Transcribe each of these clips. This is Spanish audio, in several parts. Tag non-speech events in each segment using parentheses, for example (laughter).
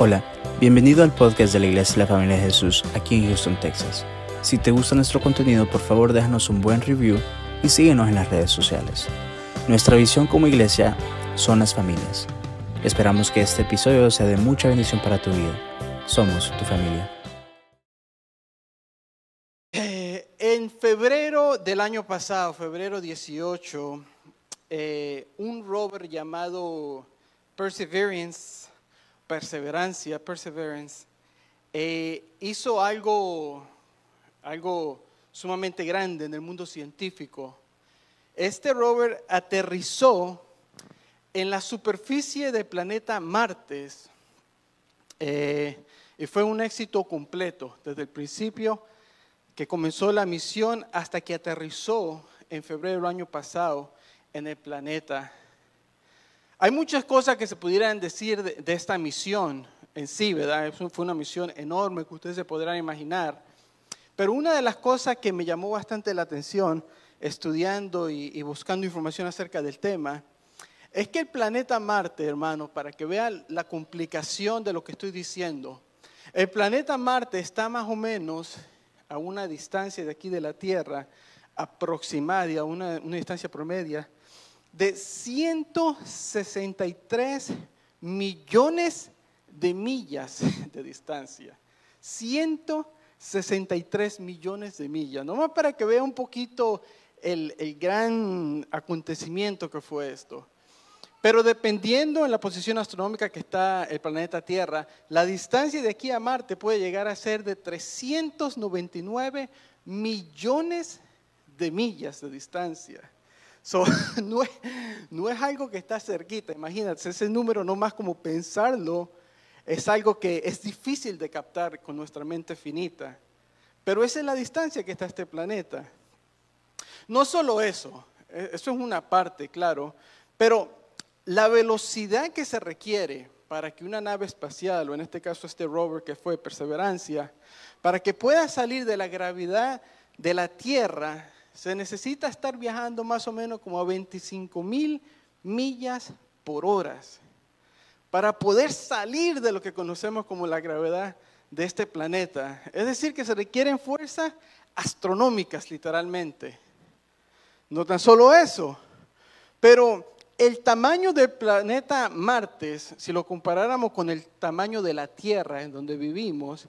Hola, bienvenido al podcast de la Iglesia de la Familia de Jesús aquí en Houston, Texas. Si te gusta nuestro contenido, por favor déjanos un buen review y síguenos en las redes sociales. Nuestra visión como iglesia son las familias. Esperamos que este episodio sea de mucha bendición para tu vida. Somos tu familia. Eh, en febrero del año pasado, febrero 18, eh, un rover llamado Perseverance perseverancia, perseverance, eh, hizo algo, algo sumamente grande en el mundo científico. Este rover aterrizó en la superficie del planeta Marte eh, y fue un éxito completo desde el principio que comenzó la misión hasta que aterrizó en febrero del año pasado en el planeta hay muchas cosas que se pudieran decir de, esta misión en sí, ¿verdad? Fue una misión enorme que ustedes se podrán imaginar. Pero una de las cosas que me llamó bastante la atención estudiando y, buscando información acerca del tema es que el planeta Marte, hermano, para que vean la complicación de lo que estoy diciendo, el planeta Marte está más o menos a una distancia de aquí de la Tierra aproximada, a una, una distancia promedia de 163 millones de millas de distancia. 163 millones de millas. Nomás para que vea un poquito el, gran acontecimiento que fue esto. Pero dependiendo en la posición astronómica que está el planeta Tierra, la distancia de aquí a Marte puede llegar a ser de 399 millones de millas de distancia. (laughs) no, es, no, es, algo que está cerquita, imagínate, ese número no más como pensarlo, es algo que es difícil de captar con nuestra mente finita. Pero esa es la distancia que está este planeta. No solo eso, e, eso es una parte, claro, pero la velocidad que se requiere para que una nave espacial, o en este caso este rover que fue Perseverancia, para que pueda salir de la gravedad de la Tierra, se necesita estar viajando más o menos como a 25 mil millas por hora para poder salir de lo que conocemos como la gravedad de este planeta. Es decir, que se requieren fuerzas astronómicas literalmente. No tan solo eso, pero el tamaño del planeta Marte, si lo comparáramos con el tamaño de la Tierra en donde vivimos,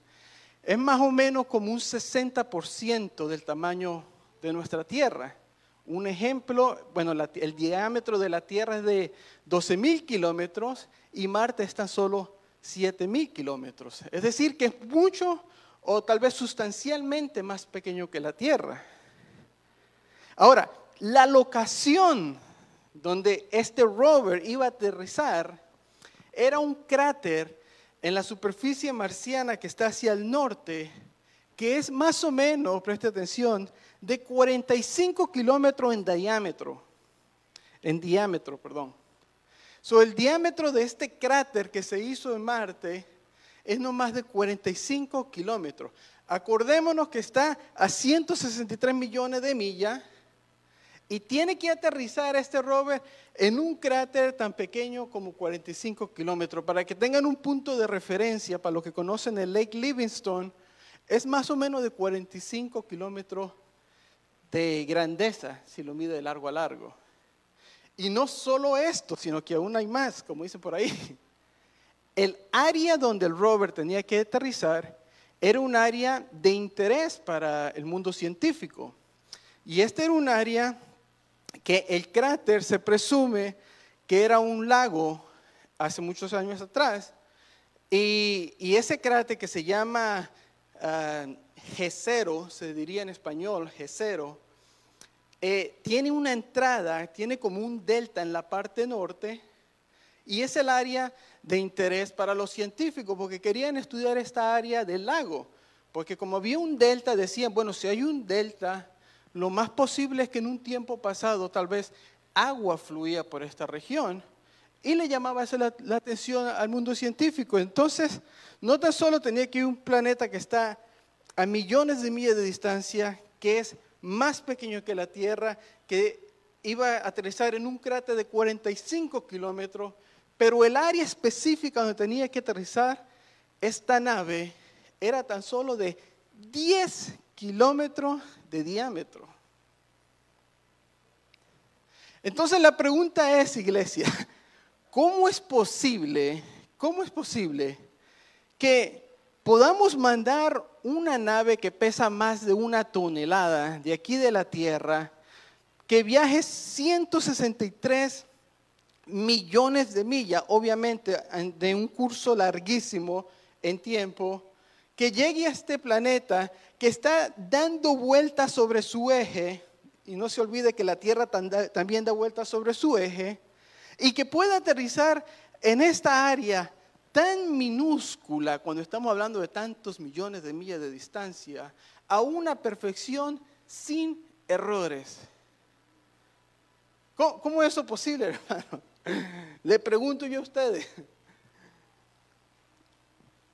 es más o menos como un 60% del tamaño de nuestra Tierra. Un ejemplo, bueno, el diámetro de la Tierra es de 12 mil kilómetros y Marte está solo 7 mil kilómetros. Es decir, que es mucho o tal vez sustancialmente más pequeño que la Tierra. Ahora, la locación donde este rover iba a aterrizar era un cráter en la superficie marciana que está hacia el norte, que es más o menos, preste atención, de 45 kilómetros en diámetro. En diámetro, perdón. So, el diámetro de este cráter que se hizo en Marte es no más de 45 kilómetros. Acordémonos que está a 163 millones de millas y tiene que aterrizar este rover en un cráter tan pequeño como 45 kilómetros. Para que tengan un punto de referencia, para los que conocen el Lake Livingstone, es más o menos de 45 kilómetros de grandeza si lo mide de largo a largo. Y no solo esto, sino que aún hay más, como dicen por ahí. El área donde el rover tenía que aterrizar era un área de interés para el mundo científico. Y este era un área que el cráter se presume que era un lago hace muchos años atrás. Y, ese cráter que se llama uh, se diría en español, G0, eh, tiene una entrada, tiene como un delta en la parte norte y es el área de interés para los científicos porque querían estudiar esta área del lago. Porque como había un delta, decían, bueno, si hay un delta, lo más posible es que en un tiempo pasado tal vez agua fluía por esta región y le llamaba eso la, la, atención al mundo científico. Entonces, no tan solo tenía que un planeta que está a millones de millas de distancia, que es más pequeño que la Tierra, que iba a aterrizar en un cráter de 45 kilómetros, pero el área específica donde tenía que aterrizar esta nave era tan solo de 10 kilómetros de diámetro. Entonces la pregunta es, iglesia, ¿cómo es posible, cómo es posible que podamos mandar una nave que pesa más de una tonelada de aquí de la Tierra, que viaje 163 millones de millas, obviamente de un curso larguísimo en tiempo, que llegue a este planeta que está dando vueltas sobre su eje, y no se olvide que la Tierra también da vueltas sobre su eje, y que pueda aterrizar en esta área tan minúscula, cuando estamos hablando de tantos millones de millas de distancia, a una perfección sin errores. ¿Cómo, es eso posible, (laughs) hermano? Le pregunto yo a ustedes.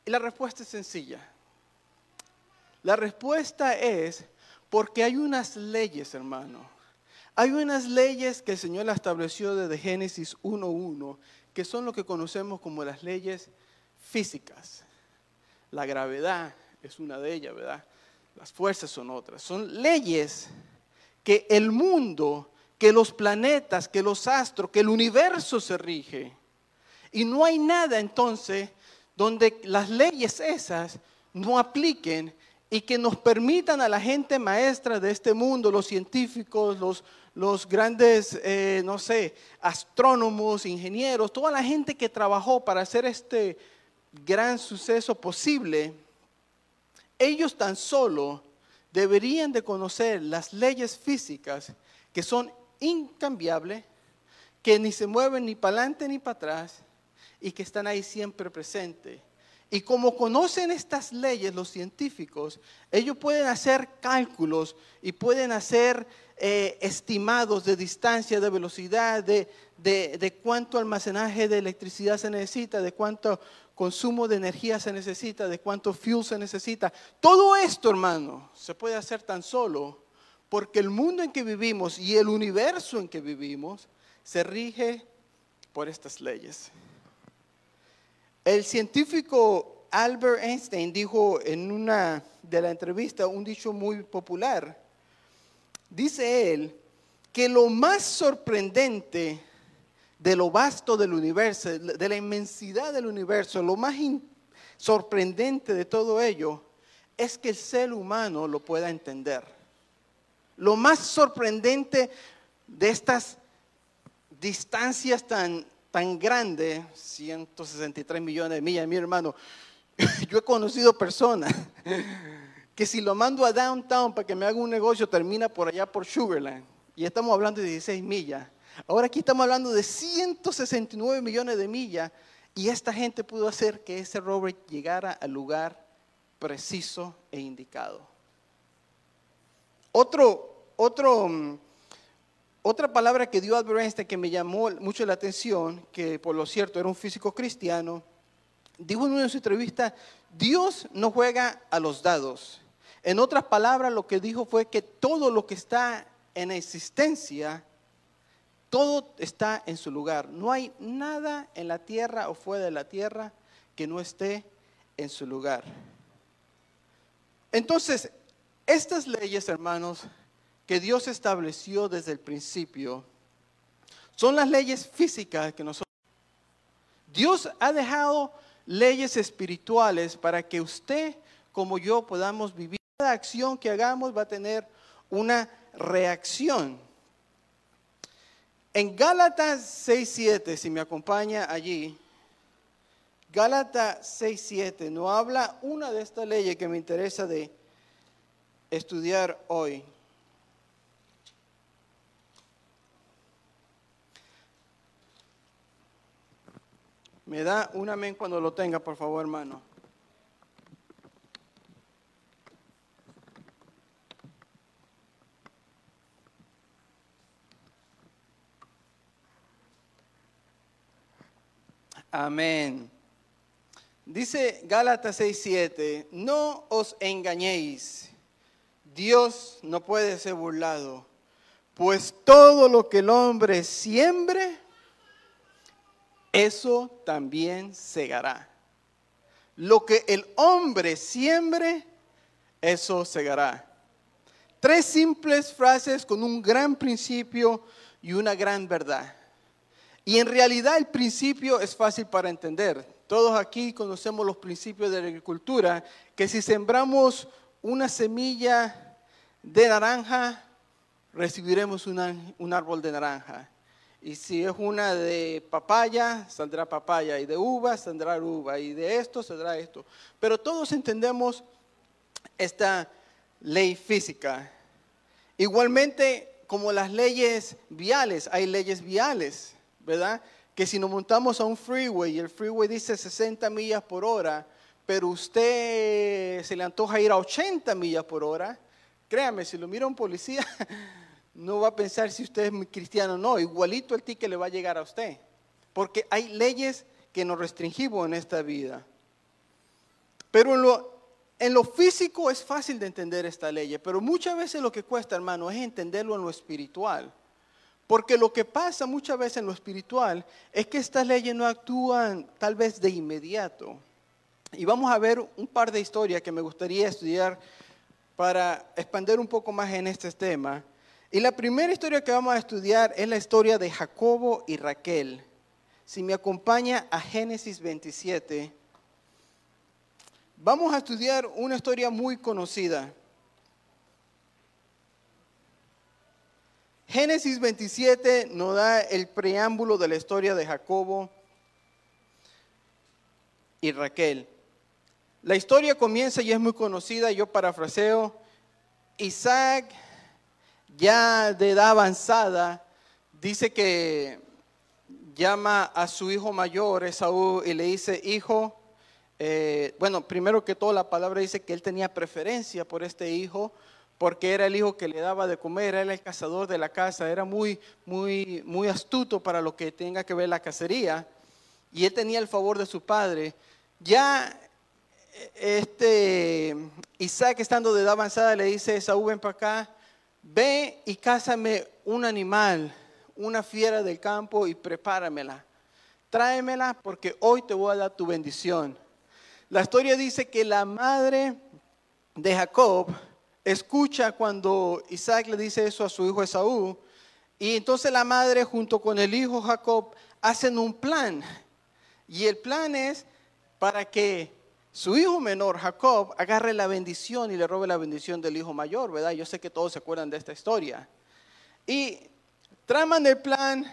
Y la respuesta es sencilla. La respuesta es porque hay unas leyes, hermano. Hay unas leyes que el Señor estableció desde Génesis 1.1 que son lo que conocemos como las leyes físicas. La gravedad es una de ellas, ¿verdad? Las fuerzas son otras. Son leyes que el mundo, que los planetas, que los astros, que el universo se rige. Y no hay nada entonces donde las leyes esas no apliquen y que nos permitan a la gente maestra de este mundo, los científicos, los, los grandes, eh, no sé, astrónomos, ingenieros, toda la gente que trabajó para hacer este gran suceso posible, ellos tan solo deberían de conocer las leyes físicas que son incambiables, que ni se mueven ni para adelante ni para atrás y que están ahí siempre presentes. Y como conocen estas leyes los científicos, ellos pueden hacer cálculos y pueden hacer eh, estimados de distancia, de velocidad, de, de, cuánto almacenaje de electricidad se necesita, de cuánto consumo de energía se necesita, de cuánto fuel se necesita. Todo esto, hermano, se puede hacer tan solo porque el mundo en que vivimos y el universo en que vivimos se rige por estas leyes. El científico Albert Einstein dijo en una de la entrevista un dicho muy popular dice él que lo más sorprendente de lo vasto del universo, de la inmensidad del universo, lo más sorprendente de todo ello es que el ser humano lo pueda entender. Lo más sorprendente de estas distancias tan, tan grandes, 163 millones de millas, mi hermano, (laughs) yo he conocido personas (laughs) que si lo mando a downtown para que me haga un negocio, termina por allá por Sugarland. Y estamos hablando de 16 millas. Ahora aquí estamos hablando de 169 millones de millas. Y esta gente pudo hacer que ese rover llegara al lugar preciso e indicado. Otro, otro, mm, otra palabra que dio Albert Einstein que me llamó mucho la atención, que por lo cierto era un físico cristiano, dijo en una de sus entrevistas, Dios no juega a los dados, en otras palabras, lo que dijo fue que todo lo que está en existencia, todo está en su lugar. No hay nada en la tierra o fuera de la tierra que no esté en su lugar. Entonces, estas leyes, hermanos, que Dios estableció desde el principio, son las leyes físicas que nosotros... Dios ha dejado leyes espirituales para que usted como yo podamos vivir. Cada acción que hagamos va a tener una reacción. En Gálatas 6.7, si me acompaña allí, Gálatas 6.7 no habla una de estas leyes que me interesa de estudiar hoy. Me da un amén cuando lo tenga, por favor, hermano. Amén. Dice Gálatas 6:7, no os engañéis, Dios no puede ser burlado, pues todo lo que el hombre siembre, eso también segará. lo que el hombre siembre, eso segará. Tres simples frases con un gran principio y una gran verdad. Y en realidad el principio es fácil para entender. Todos aquí conocemos los principios de la agricultura, que si sembramos una semilla de naranja, recibiremos un árbol de naranja. Y si es una de papaya, saldrá papaya. Y de uva, saldrá uva. Y de esto, saldrá esto. Pero todos entendemos esta ley física. Igualmente, como las leyes viales, hay leyes viales, ¿verdad? Que si nos montamos a un freeway y el freeway dice 60 millas por hora, pero usted se le antoja ir a 80 millas por hora, créame, si lo mira un policía, (laughs) no va a pensar si usted es cristiano o no, igualito el ticket le va a llegar a usted. Porque hay leyes que nos restringimos en esta vida. Pero en lo, en lo físico es fácil de entender esta ley, pero muchas veces lo que cuesta, hermano, es entenderlo en lo espiritual. Porque lo que pasa muchas veces en lo espiritual es que estas leyes no actúan tal vez de inmediato. Y vamos a ver un par de historias que me gustaría estudiar para expandir un poco más en este tema. Y la primera historia que vamos a estudiar es la historia de Jacobo y Raquel. Si me acompaña a Génesis 27, vamos a estudiar una historia muy conocida. Génesis 27 nos da el preámbulo de la historia de Jacobo y Raquel. La historia comienza y es muy conocida, yo parafraseo. Isaac ya de edad avanzada, dice que llama a su hijo mayor, Esaú, y le dice, hijo, eh, bueno, primero que todo la palabra dice que él tenía preferencia por este hijo, porque era el hijo que le daba de comer, era el cazador de la casa, era muy, muy, muy astuto para lo que tenga que ver la cacería, y él tenía el favor de su padre. Ya este Isaac estando de edad avanzada le dice, Esaú, ven para acá, ve y cásame un animal, una fiera del campo y prepáramela. Tráemela porque hoy te voy a dar tu bendición. La historia dice que la madre de Jacob escucha cuando Isaac le dice eso a su hijo Esaú. Y entonces la madre junto con el hijo Jacob hacen un plan. Y el plan es para que su hijo menor, Jacob, agarre la bendición y le robe la bendición del hijo mayor, ¿verdad? Yo sé que todos se acuerdan de esta historia. Y traman el plan,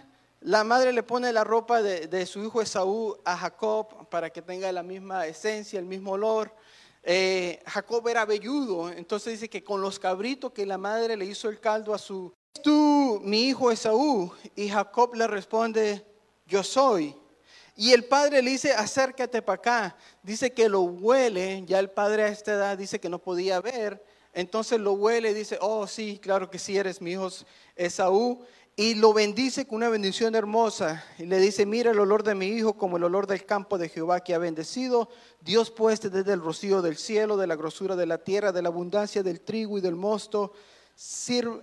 la madre le pone la ropa de, su hijo Esaú a Jacob para que tenga la misma esencia, el mismo olor. Eh, Jacob era velludo, entonces dice que con los cabritos que la madre le hizo el caldo a su... Tú, mi hijo Esaú, y Jacob le responde, yo soy. Y el padre le dice, acércate para acá. Dice que lo huele, ya el padre a esta edad dice que no podía ver. Entonces lo huele y dice, oh sí, claro que sí, eres mi hijo Esaú. Y lo bendice con una bendición hermosa. Y le dice, mira el olor de mi hijo como el olor del campo de Jehová que ha bendecido. Dios pues desde el rocío del cielo, de la grosura de la tierra, de la abundancia del trigo y del mosto. sirvan,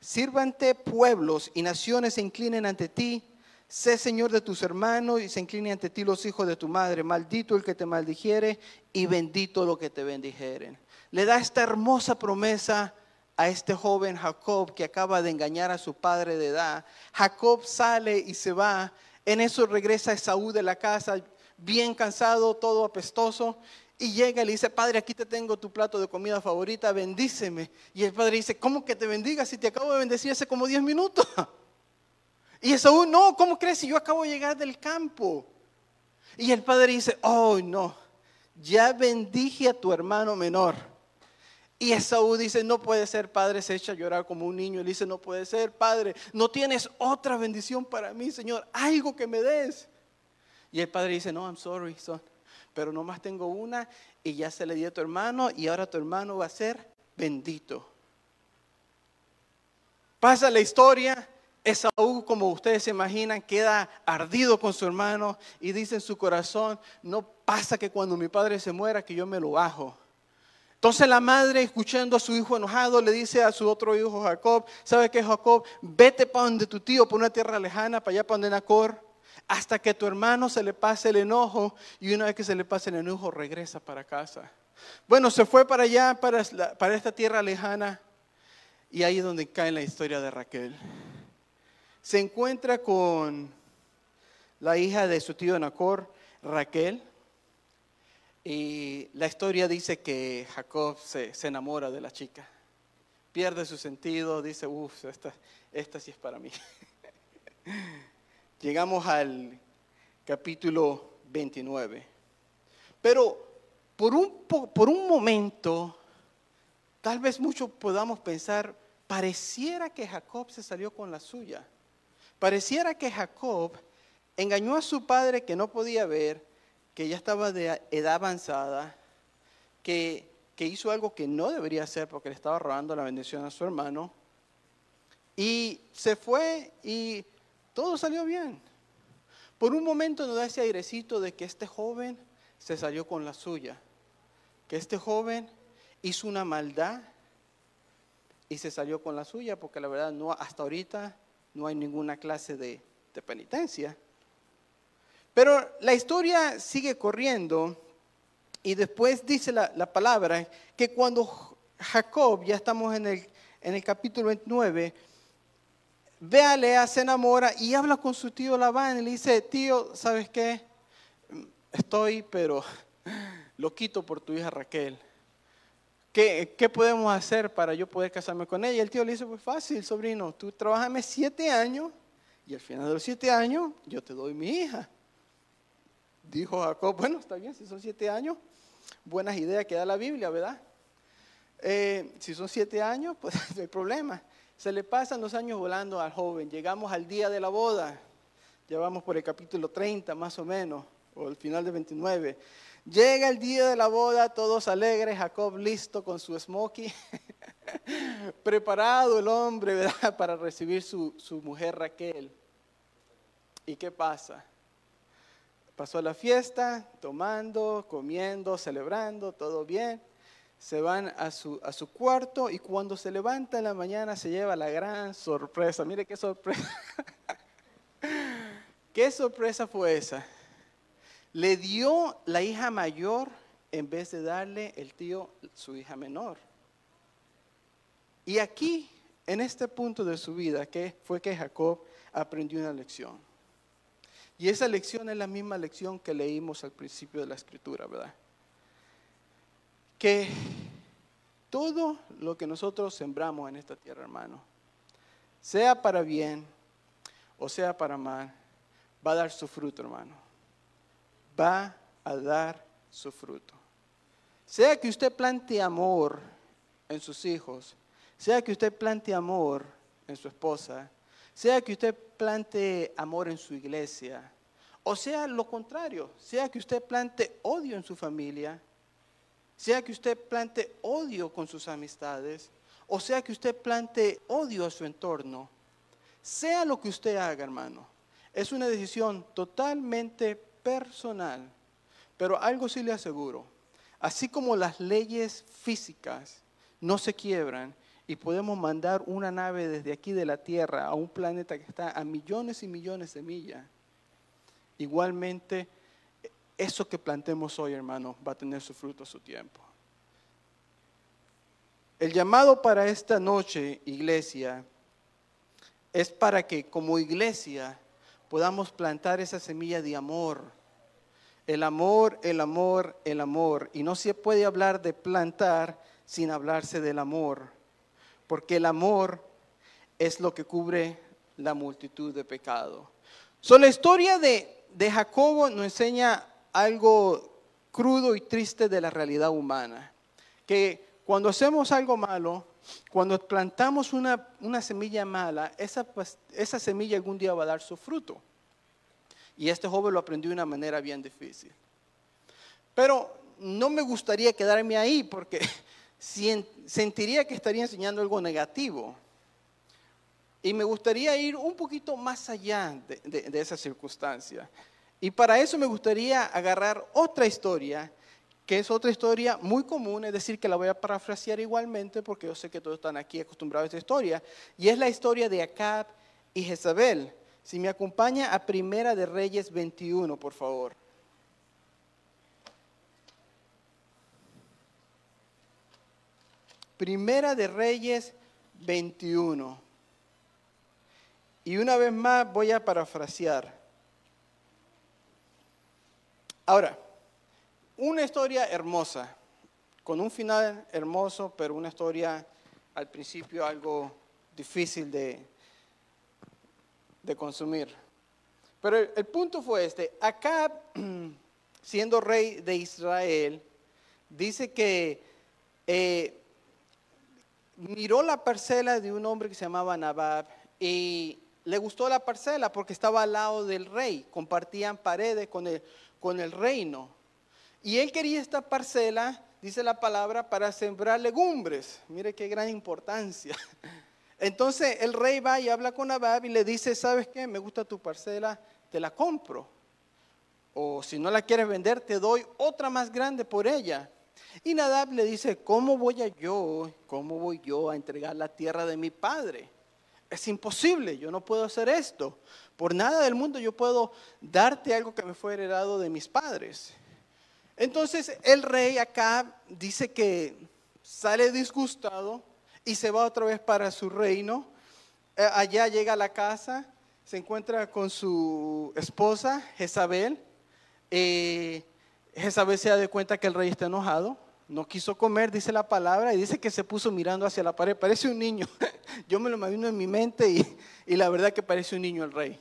sirvante pueblos y naciones se inclinen ante ti sé Señor de tus hermanos y se incline ante ti los hijos de tu madre. Maldito el que te maldijere y bendito lo que te bendijeren. Le da esta hermosa promesa a este joven Jacob que acaba de engañar a su padre de edad. Jacob sale y se va. En eso regresa Esaú de la casa, bien cansado, todo apestoso. Y llega y le dice, Padre, aquí te tengo tu plato de comida favorita, bendíceme. Y el padre dice, ¿cómo que te bendiga si te acabo de bendecir hace como 10 minutos? Y Esaú, no, ¿cómo crees si yo acabo de llegar del campo? Y el padre dice, oh no, ya bendije a tu hermano menor. Y Esaú dice, no puede ser, padre, se echa a llorar como un niño. Él dice, no puede ser, padre, no tienes otra bendición para mí, Señor, algo que me des. Y el padre dice, no, I'm sorry, son, pero nomás tengo una y ya se le dio a tu hermano y ahora tu hermano va a ser bendito. Pasa la historia Esaú, como ustedes se imaginan, queda ardido con su hermano y dice en su corazón, no pasa que cuando mi padre se muera que yo me lo bajo. Entonces la madre, escuchando a su hijo enojado, le dice a su otro hijo Jacob, ¿sabe qué Jacob? Vete para donde tu tío, por una tierra lejana, para allá para donde Nacor. hasta que tu hermano se le pase el enojo y una vez que se le pase el enojo regresa para casa. Bueno, se fue para allá, para, para esta tierra lejana y ahí es donde cae la historia de Raquel. Se encuentra con la hija de su tío Nacor, Raquel, y la historia dice que Jacob se, enamora de la chica. Pierde su sentido, dice, uff, esta, esta sí es para mí. (laughs) Llegamos al capítulo 29. Pero por un, por un momento, tal vez muchos podamos pensar, pareciera que Jacob se salió con la suya. Pareciera que Jacob engañó a su padre que no podía ver, que ya estaba de edad avanzada, que, que hizo algo que no debería hacer porque le estaba robando la bendición a su hermano, y se fue y todo salió bien. Por un momento nos da ese airecito de que este joven se salió con la suya, que este joven hizo una maldad y se salió con la suya, porque la verdad no, hasta ahorita no hay ninguna clase de, penitencia. Pero la historia sigue corriendo y después dice la, la palabra que cuando Jacob, ya estamos en el, en el capítulo 29, ve a Lea, se enamora y habla con su tío Labán y le dice, tío, ¿sabes qué? Estoy, pero lo quito por tu hija Raquel. ¿Qué, ¿Qué, podemos hacer para yo poder casarme con ella? Y el tío le dice, pues fácil, sobrino, tú trabajame siete años y al final de los siete años yo te doy mi hija. Dijo Jacob, bueno, está bien, si son siete años, buenas ideas que da la Biblia, ¿verdad? Eh, si son siete años, pues (laughs) no hay problema. Se le pasan los años volando al joven. Llegamos al día de la boda. Ya vamos por el capítulo 30 más o menos, o el final de 29. Llega el día de la boda, todos alegres, Jacob listo con su smoky, (laughs) preparado el hombre (laughs) para recibir su, su mujer Raquel. ¿Y qué pasa? Pasó la fiesta, tomando, comiendo, celebrando, todo bien se van a su, a su cuarto y cuando se levanta en la mañana se lleva la gran sorpresa. Mire qué sorpresa. (laughs) ¿Qué sorpresa fue esa? Le dio la hija mayor en vez de darle el tío su hija menor. Y aquí, en este punto de su vida, que fue que Jacob aprendió una lección. Y esa lección es la misma lección que leímos al principio de la escritura, ¿verdad? que todo lo que nosotros sembramos en esta tierra, hermano, sea para bien o sea para mal, va a dar su fruto, hermano. Va a dar su fruto. Sea que usted plante amor en sus hijos, sea que usted plante amor en su esposa, sea que usted plante amor en su iglesia, o sea lo contrario, sea que usted plante odio en su familia, sea que usted plante odio con sus amistades, o sea que usted plante odio a su entorno, sea lo que usted haga, hermano, es una decisión totalmente personal. Pero algo sí le aseguro, así como las leyes físicas no se quiebran y podemos mandar una nave desde aquí de la Tierra a un planeta que está a millones y millones de millas, igualmente eso que plantemos hoy, hermano, va a tener su fruto a su tiempo. El llamado para esta noche, iglesia, es para que como iglesia podamos plantar esa semilla de amor. El amor, el amor, el amor. Y no se puede hablar de plantar sin hablarse del amor. Porque el amor es lo que cubre la multitud de pecados. So, la historia de, de Jacobo nos enseña algo crudo y triste de la realidad humana. Que cuando hacemos algo malo, cuando plantamos una, semilla mala, esa, pues, esa semilla algún día va a dar su fruto. Y este joven lo aprendió de una manera bien difícil. Pero no me gustaría quedarme ahí porque (laughs) sentiría que estaría enseñando algo negativo. Y me gustaría ir un poquito más allá de, de esa circunstancia. Y para eso me gustaría agarrar otra historia, que es otra historia muy común, es decir, que la voy a parafrasear igualmente, porque yo sé que todos están aquí acostumbrados a esta historia, y es la historia de Acab y Jezabel. Si me acompaña a Primera de Reyes 21, por favor. Primera de Reyes 21. Y una vez más voy a parafrasear. Ahora, una historia hermosa, con un final hermoso, pero una historia al principio algo difícil de, de consumir. Pero el, punto fue este, acá, (clears throat) siendo rey de Israel, dice que eh, miró la parcela de un hombre que se llamaba Nabab y le gustó la parcela porque estaba al lado del rey, compartían paredes con el, con el reino. Y él quería esta parcela, dice la palabra, para sembrar legumbres. Mire qué gran importancia. (laughs) Entonces el rey va y habla con Nabab y le dice, ¿sabes qué? Me gusta tu parcela, te la compro. O si no la quieres vender, te doy otra más grande por ella. Y Nadab le dice, ¿cómo voy yo, cómo voy yo a entregar la tierra de mi padre? Es imposible, yo no puedo hacer esto. Por nada del mundo yo puedo darte algo que me fue heredado de mis padres. Entonces el rey acá dice que sale disgustado y se va otra vez para su reino. Eh, allá llega a la casa, se encuentra con su esposa, Jezabel. Eh, Jezabel se da cuenta que el rey está enojado no quiso comer, dice la palabra, y dice que se puso mirando hacia la pared. Parece un niño. (laughs) Yo me lo imagino en mi mente y, la verdad que parece un niño el rey.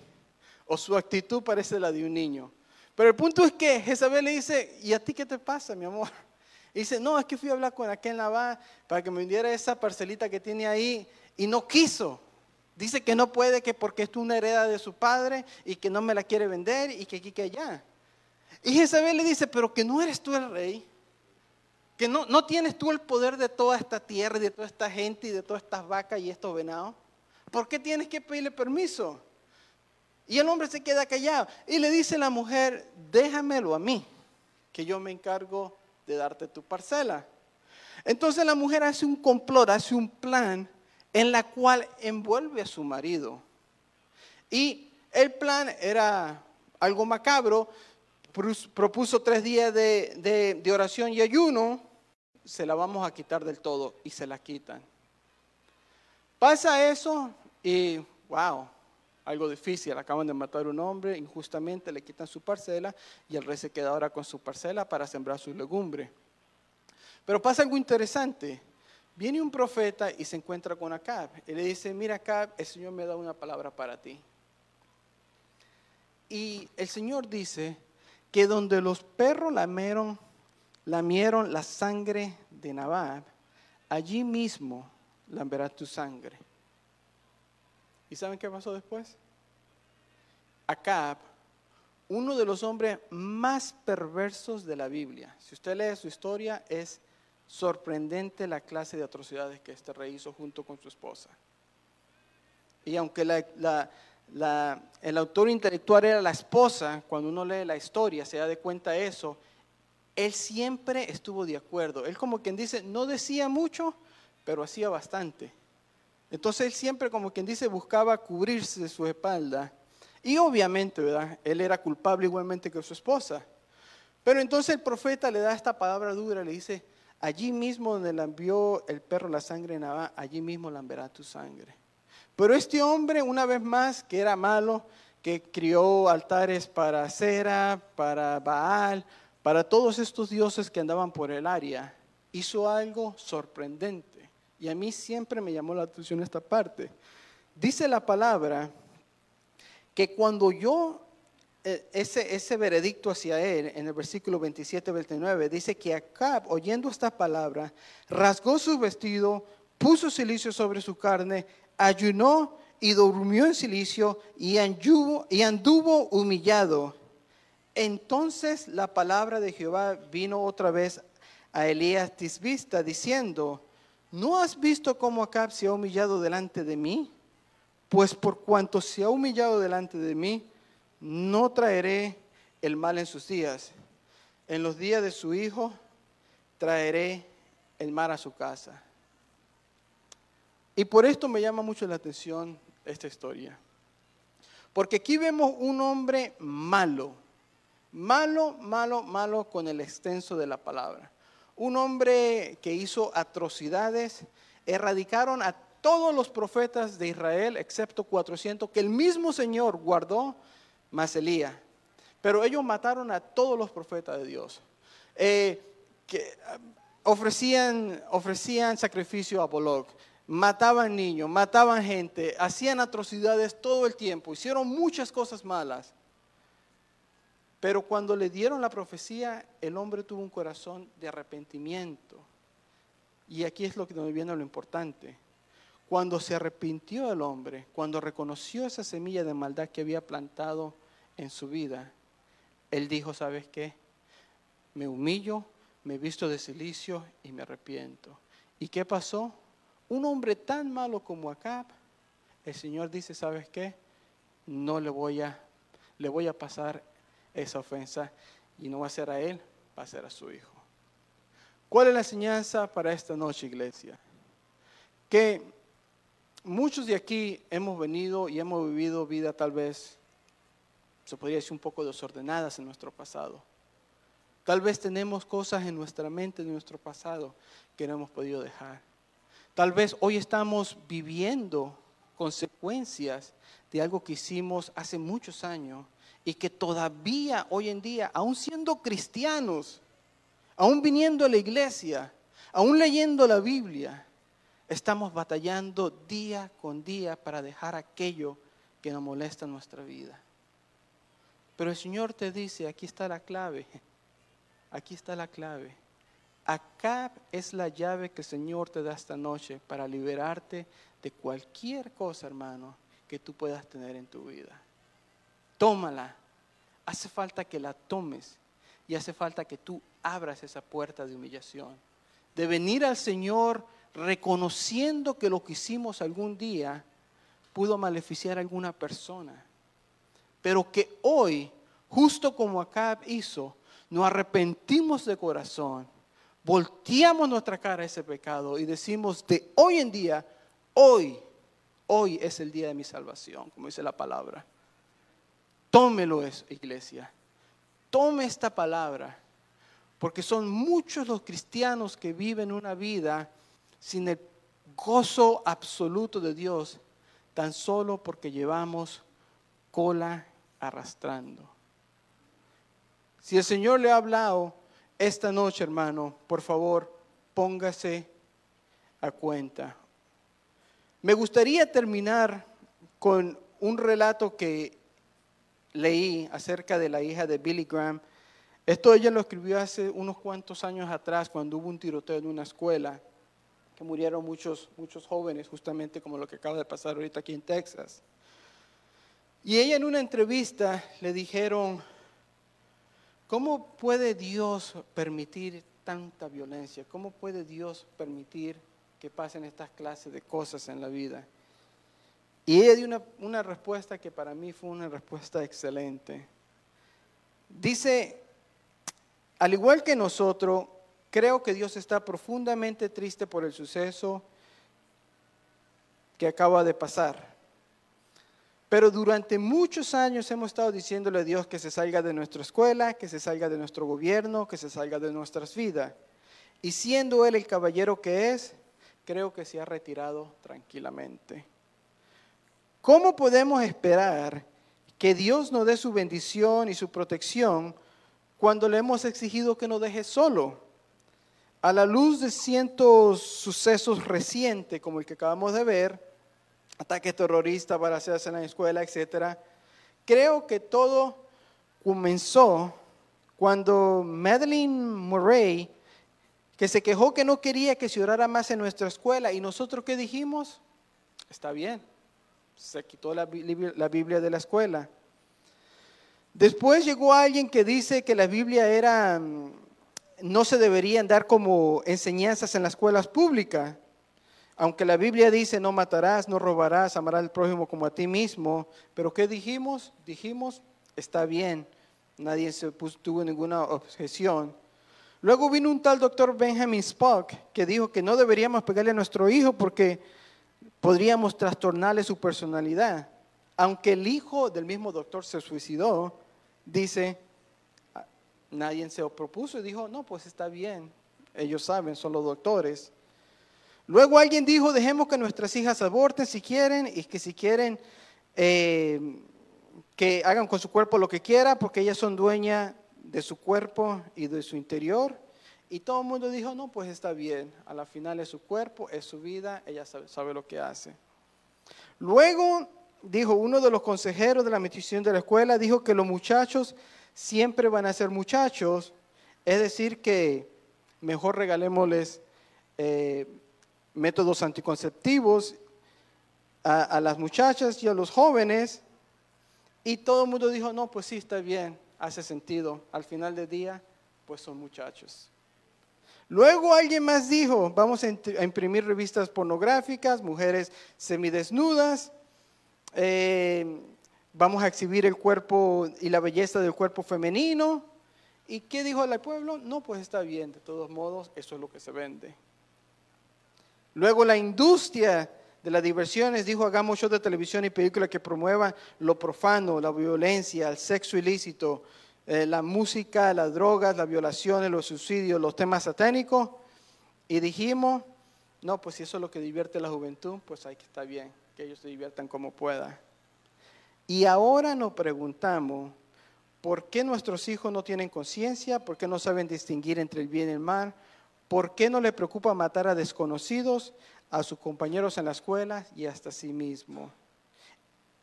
O su actitud parece la de un niño. Pero el punto es que Jezabel le dice, ¿y a ti qué te pasa, mi amor? Y dice, no, es que fui a hablar con aquel Nabá para que me vendiera esa parcelita que tiene ahí y no quiso. Dice que no puede, que porque es una heredad de su padre y que no me la quiere vender y que aquí, que allá. Y Jezabel le dice, pero que no eres tú el rey que no, no tienes tú el poder de toda esta tierra y de toda esta gente y de todas estas vacas y estos venados. ¿Por qué tienes que pedirle permiso? Y el hombre se queda callado y le dice a la mujer, déjamelo a mí, que yo me encargo de darte tu parcela. Entonces la mujer hace un complot, hace un plan en la cual envuelve a su marido. Y el plan era algo macabro, propuso tres días de, de oración y ayuno se la vamos a quitar del todo y se la quitan. Pasa eso y, wow, algo difícil. Acaban de matar a un hombre injustamente, le quitan su parcela y el rey se queda ahora con su parcela para sembrar su legumbre. Pero pasa algo interesante. Viene un profeta y se encuentra con Acab. Y le dice, mira Acab, el Señor me da una palabra para ti. Y el Señor dice que donde los perros lamieron lamieron la sangre de Nabab, allí mismo lamberá tu sangre. ¿Y saben qué pasó después? Acab, uno de los hombres más perversos de la Biblia. Si usted lee su historia, es sorprendente la clase de atrocidades que este rey hizo junto con su esposa. Y aunque el autor intelectual era la esposa, cuando uno lee la historia se da de cuenta de eso, él siempre estuvo de acuerdo. Él como quien dice, no decía mucho, pero hacía bastante. Entonces él siempre como quien dice buscaba cubrirse de su espalda. Y obviamente, ¿verdad? Él era culpable igualmente que su esposa. Pero entonces el profeta le da esta palabra dura, le dice, allí mismo donde le envió el perro la sangre en Nabá, allí mismo lamberá tu sangre. Pero este hombre, una vez más, que era malo, que crió altares para Cera, para Baal, para todos estos dioses que andaban por el área, hizo algo sorprendente. Y a mí siempre me llamó la atención esta parte. Dice la palabra que cuando yo, eh, ese, ese veredicto hacia él, en el versículo 27-29, dice que Acab, oyendo esta palabra, rasgó su vestido, puso silicio sobre su carne, ayunó y durmió en silicio y anduvo, humillado entonces la palabra de Jehová vino otra vez a Elías Tisbista diciendo, ¿no has visto cómo Acab se ha humillado delante de mí? Pues por cuanto se ha humillado delante de mí, no traeré el mal en sus días. En los días de su hijo traeré el mal a su casa. Y por esto me llama mucho la atención esta historia. Porque aquí vemos un hombre malo, malo, malo, malo con el extenso de la palabra. Un hombre que hizo atrocidades, erradicaron a todos los profetas de Israel, excepto 400, que el mismo Señor guardó, más Elías. Pero ellos mataron a todos los profetas de Dios. Eh, que, ofrecían, ofrecían sacrificio a Bolog, mataban niños, mataban gente, hacían atrocidades todo el tiempo, hicieron muchas cosas malas. Pero cuando le dieron la profecía, el hombre tuvo un corazón de arrepentimiento. Y aquí es lo que nos viene lo importante. Cuando se arrepintió el hombre, cuando reconoció esa semilla de maldad que había plantado en su vida, él dijo, ¿sabes qué? Me humillo, me visto de silicio y me arrepiento. ¿Y qué pasó? Un hombre tan malo como Acab, el Señor dice, ¿sabes qué? No le voy a, le voy a pasar esa ofensa y no va a ser a él, va a ser a su hijo. ¿Cuál es la enseñanza para esta noche, iglesia? Que muchos de aquí hemos venido y hemos vivido vida tal vez, se podría decir un poco desordenadas en nuestro pasado. Tal vez tenemos cosas en nuestra mente de nuestro pasado que no hemos podido dejar. Tal vez hoy estamos viviendo consecuencias de algo que hicimos hace muchos años y que todavía hoy en día, aún siendo cristianos, aún viniendo a la iglesia, aún leyendo la Biblia, estamos batallando día con día para dejar aquello que nos molesta en nuestra vida. Pero el Señor te dice, aquí está la clave, (laughs) aquí está la clave Acá es la llave que el Señor te da esta noche para liberarte de cualquier cosa, hermano, que tú puedas tener en tu vida. Tómala. Hace falta que la tomes y hace falta que tú abras esa puerta de humillación. De venir al Señor reconociendo que lo que hicimos algún día pudo maleficiar a alguna persona. Pero que hoy, justo como Acab hizo, nos arrepentimos de corazón volteamos nuestra cara a ese pecado y decimos de hoy en día, hoy, hoy es el día de mi salvación, como dice la palabra. Tómelo iglesia. Tome esta palabra, porque son muchos los cristianos que viven una vida sin el gozo absoluto de Dios, tan solo porque llevamos cola arrastrando. Si el Señor le ha hablado, esta noche, hermano, por favor, póngase a cuenta. Me gustaría terminar con un relato que leí acerca de la hija de Billy Graham. Esto ella lo escribió hace unos cuantos años atrás cuando hubo un tiroteo en una escuela, que murieron muchos, muchos jóvenes, justamente como lo que acaba de pasar ahorita aquí en Texas. Y ella en una entrevista le dijeron, ¿Cómo puede Dios permitir tanta violencia? ¿Cómo puede Dios permitir que pasen estas clases de cosas en la vida? Y ella dio una, una respuesta que para mí fue una respuesta excelente. Dice, al igual que nosotros, creo que Dios está profundamente triste por el suceso que acaba de pasar. Pero durante muchos años hemos estado diciéndole a Dios que se salga de nuestra escuela, que se salga de nuestro gobierno, que se salga de nuestras vidas. Y siendo Él el caballero que es, creo que se ha retirado tranquilamente. ¿Cómo podemos esperar que Dios nos dé su bendición y su protección cuando le hemos exigido que nos deje solo? A la luz de cientos sucesos recientes como el que acabamos de ver, ataques terroristas, hacerse en la escuela, etc. Creo que todo comenzó cuando Madeline Murray, que se quejó que no quería que se orara más en nuestra escuela, y nosotros qué dijimos, está bien, se quitó la Biblia de la escuela. Después llegó alguien que dice que la Biblia era, mm, no se deberían dar como enseñanzas en las escuelas públicas. Aunque la Biblia dice no matarás, no robarás, amarás al prójimo como a ti mismo, pero ¿qué dijimos? Dijimos, está bien, nadie se tuvo ninguna objeción. Luego vino un tal doctor Benjamin Spock que dijo que no deberíamos pegarle a nuestro hijo porque podríamos trastornarle su personalidad. aunque el hijo del mismo doctor se suicidó, dice, "Ah, nadie se propuso y dijo, no, pues está bien, ellos saben, son los doctores. Luego alguien dijo, dejemos que nuestras hijas aborten si quieren y que si quieren eh, que hagan con su cuerpo lo que quieran porque ellas son dueñas de su cuerpo y de su interior. Y todo el mundo dijo, no, pues está bien, a la final es su cuerpo, es su vida, ella sabe, lo que hace. Luego dijo uno de los consejeros de la administración de la escuela, dijo que los muchachos siempre van a ser muchachos, es decir, que mejor regalémosles eh, métodos anticonceptivos a, a las muchachas y a los jóvenes. Y todo el mundo dijo, no, pues sí, está bien, hace sentido. Al final del día, pues son muchachos. Luego alguien más dijo, vamos a imprimir revistas pornográficas, mujeres semidesnudas, eh, vamos a exhibir el cuerpo y la belleza del cuerpo femenino. ¿Y qué dijo el pueblo? No, pues está bien, de todos modos, eso es lo que se vende. Luego la industria de las diversiones dijo, hagamos shows de televisión y películas que promuevan lo profano, la violencia, el sexo ilícito, eh, la música, las drogas, las violaciones, los suicidios, los temas satánicos. Y dijimos, no, pues si eso es lo que divierte a la juventud, pues ahí que está bien, que ellos se diviertan como puedan. Y ahora nos preguntamos, ¿por qué nuestros hijos no tienen conciencia? ¿Por qué no saben distinguir entre el bien y el mal? ¿Por qué no les preocupa matar a desconocidos, a sus compañeros en la escuela y hasta a sí mismo?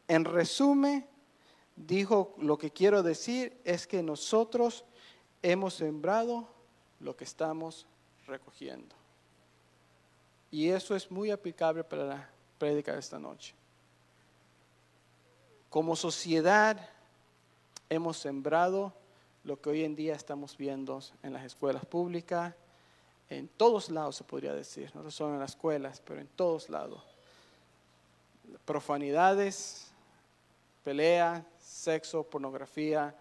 En resumen, dijo, lo que quiero decir es que nosotros hemos sembrado lo que estamos recogiendo. Y eso es muy aplicable para la prédica de esta noche. Como sociedad hemos sembrado lo que hoy en día estamos viendo en las escuelas públicas, en todos lados se podría decir, no solo en las escuelas, pero en todos lados. Profanidades, pelea, sexo, pornografía,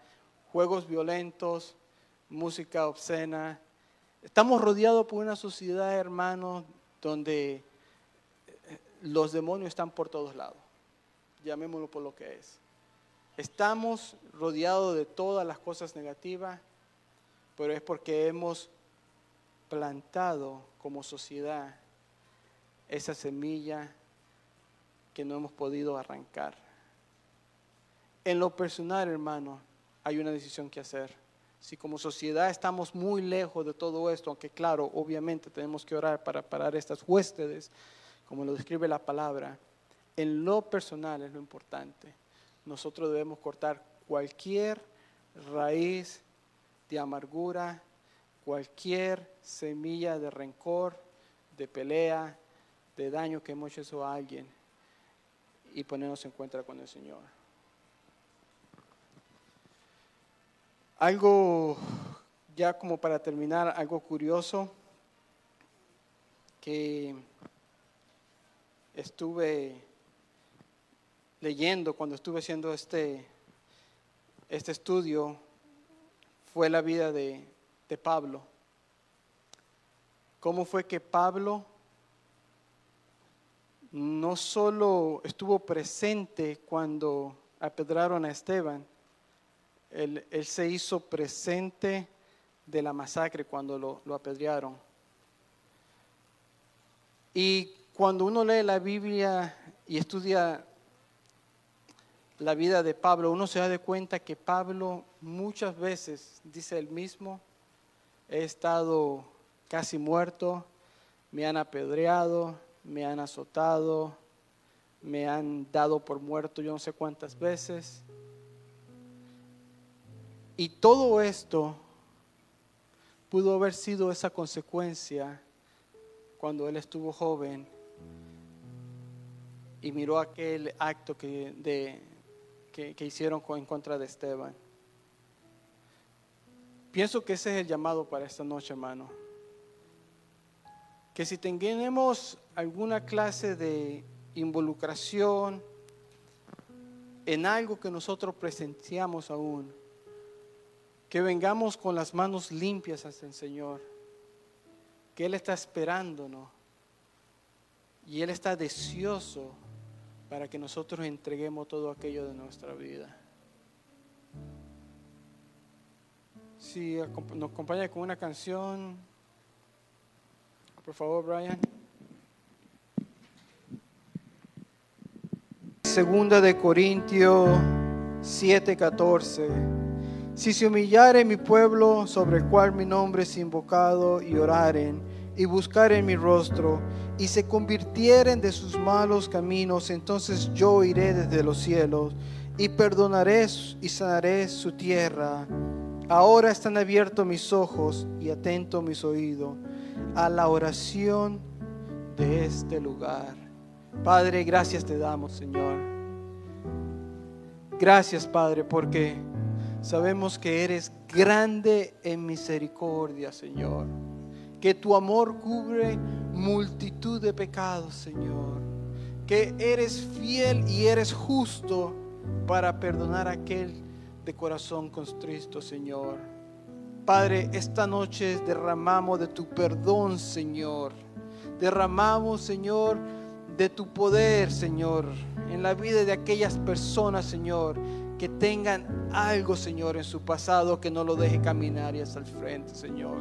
juegos violentos, música obscena. Estamos rodeados por una sociedad, hermanos, donde eh, los demonios están por todos lados. Llamémoslo por lo que es. Estamos rodeados de todas las cosas negativas, pero es porque hemos plantado como sociedad esa semilla que no hemos podido arrancar. En lo personal, hermano, hay una decisión que hacer. Si como sociedad estamos muy lejos de todo esto, aunque claro, obviamente tenemos que orar para parar estas huéspedes, como lo describe la palabra, en lo personal es lo importante. Nosotros debemos cortar cualquier raíz de amargura, cualquier semilla de rencor, de pelea, de daño que hemos hecho a alguien y ponernos en cuenta con el Señor. Algo, ya como para terminar, algo curioso que estuve leyendo cuando estuve haciendo este, este estudio fue la vida de, de Pablo. ¿Cómo fue que Pablo no solo estuvo presente cuando apedraron a Esteban, él, se hizo presente de la masacre cuando lo, lo apedrearon. Y cuando uno lee la Biblia y estudia la vida de Pablo, uno se da de cuenta que Pablo muchas veces dice él mismo, he estado casi muerto, me han apedreado, me han azotado, me han dado por muerto yo no sé cuántas veces. Y todo esto pudo haber sido esa consecuencia cuando él estuvo joven y miró aquel acto que, de, que, hicieron en contra de Esteban. Pienso que ese es el llamado para esta noche, hermano. Que si tenemos alguna clase de involucración en algo que nosotros presenciamos aún, que vengamos con las manos limpias hacia el Señor, que Él está esperándonos y Él está deseoso para que nosotros entreguemos todo aquello de nuestra vida. Si nos acompaña con una canción, por favor, Brian. Segunda de Corintios 7:14. Si se humillare mi pueblo sobre el cual mi nombre es invocado y oraren y buscaren mi rostro y se convirtieren de sus malos caminos, entonces yo iré desde los cielos y perdonaré y sanaré su tierra. Ahora están abiertos mis ojos y atentos mis oídos a la oración de este lugar. Padre, gracias te damos, Señor. Gracias, Padre, porque sabemos que eres grande en misericordia, Señor. Que tu amor cubre multitud de pecados, Señor. Que eres fiel y eres justo para perdonar a aquel de corazón constrito, Señor. Padre, esta noche derramamos de tu perdón, Señor. Derramamos, Señor, de tu poder, Señor, en la vida de aquellas personas, Señor, que tengan algo, Señor, en su pasado que no lo deje caminar y hasta el frente, Señor.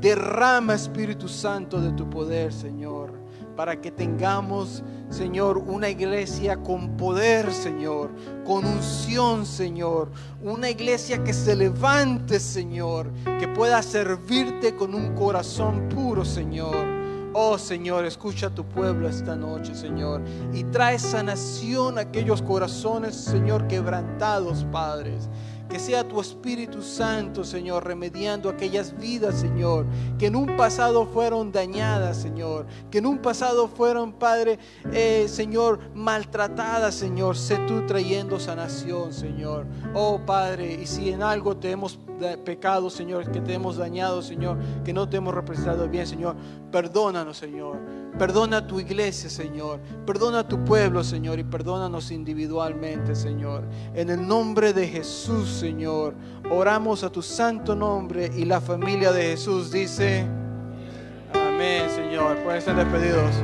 Derrama, Espíritu Santo, de tu poder, Señor, para que tengamos, Señor, una iglesia con poder, Señor, con unción, Señor. Una iglesia que se levante, Señor, que pueda servirte con un corazón puro, Señor. Oh Señor, escucha a tu pueblo esta noche, Señor, y trae sanación a aquellos corazones, Señor, quebrantados, padres. Que sea tu Espíritu Santo, Señor, remediando aquellas vidas, Señor, que en un pasado fueron dañadas, Señor, que en un pasado fueron, Padre, eh, Señor, maltratadas, Señor. Sé tú trayendo sanación, Señor. Oh Padre, y si en algo te hemos pecado, Señor, que te hemos dañado, Señor, que no te hemos representado bien, Señor, perdónanos, Señor. Perdona a tu iglesia, Señor. Perdona a tu pueblo, Señor, y perdónanos individualmente, Señor. En el nombre de Jesús, Señor, oramos a tu santo nombre y la familia de Jesús dice, amén, Señor. Pueden ser despedidos.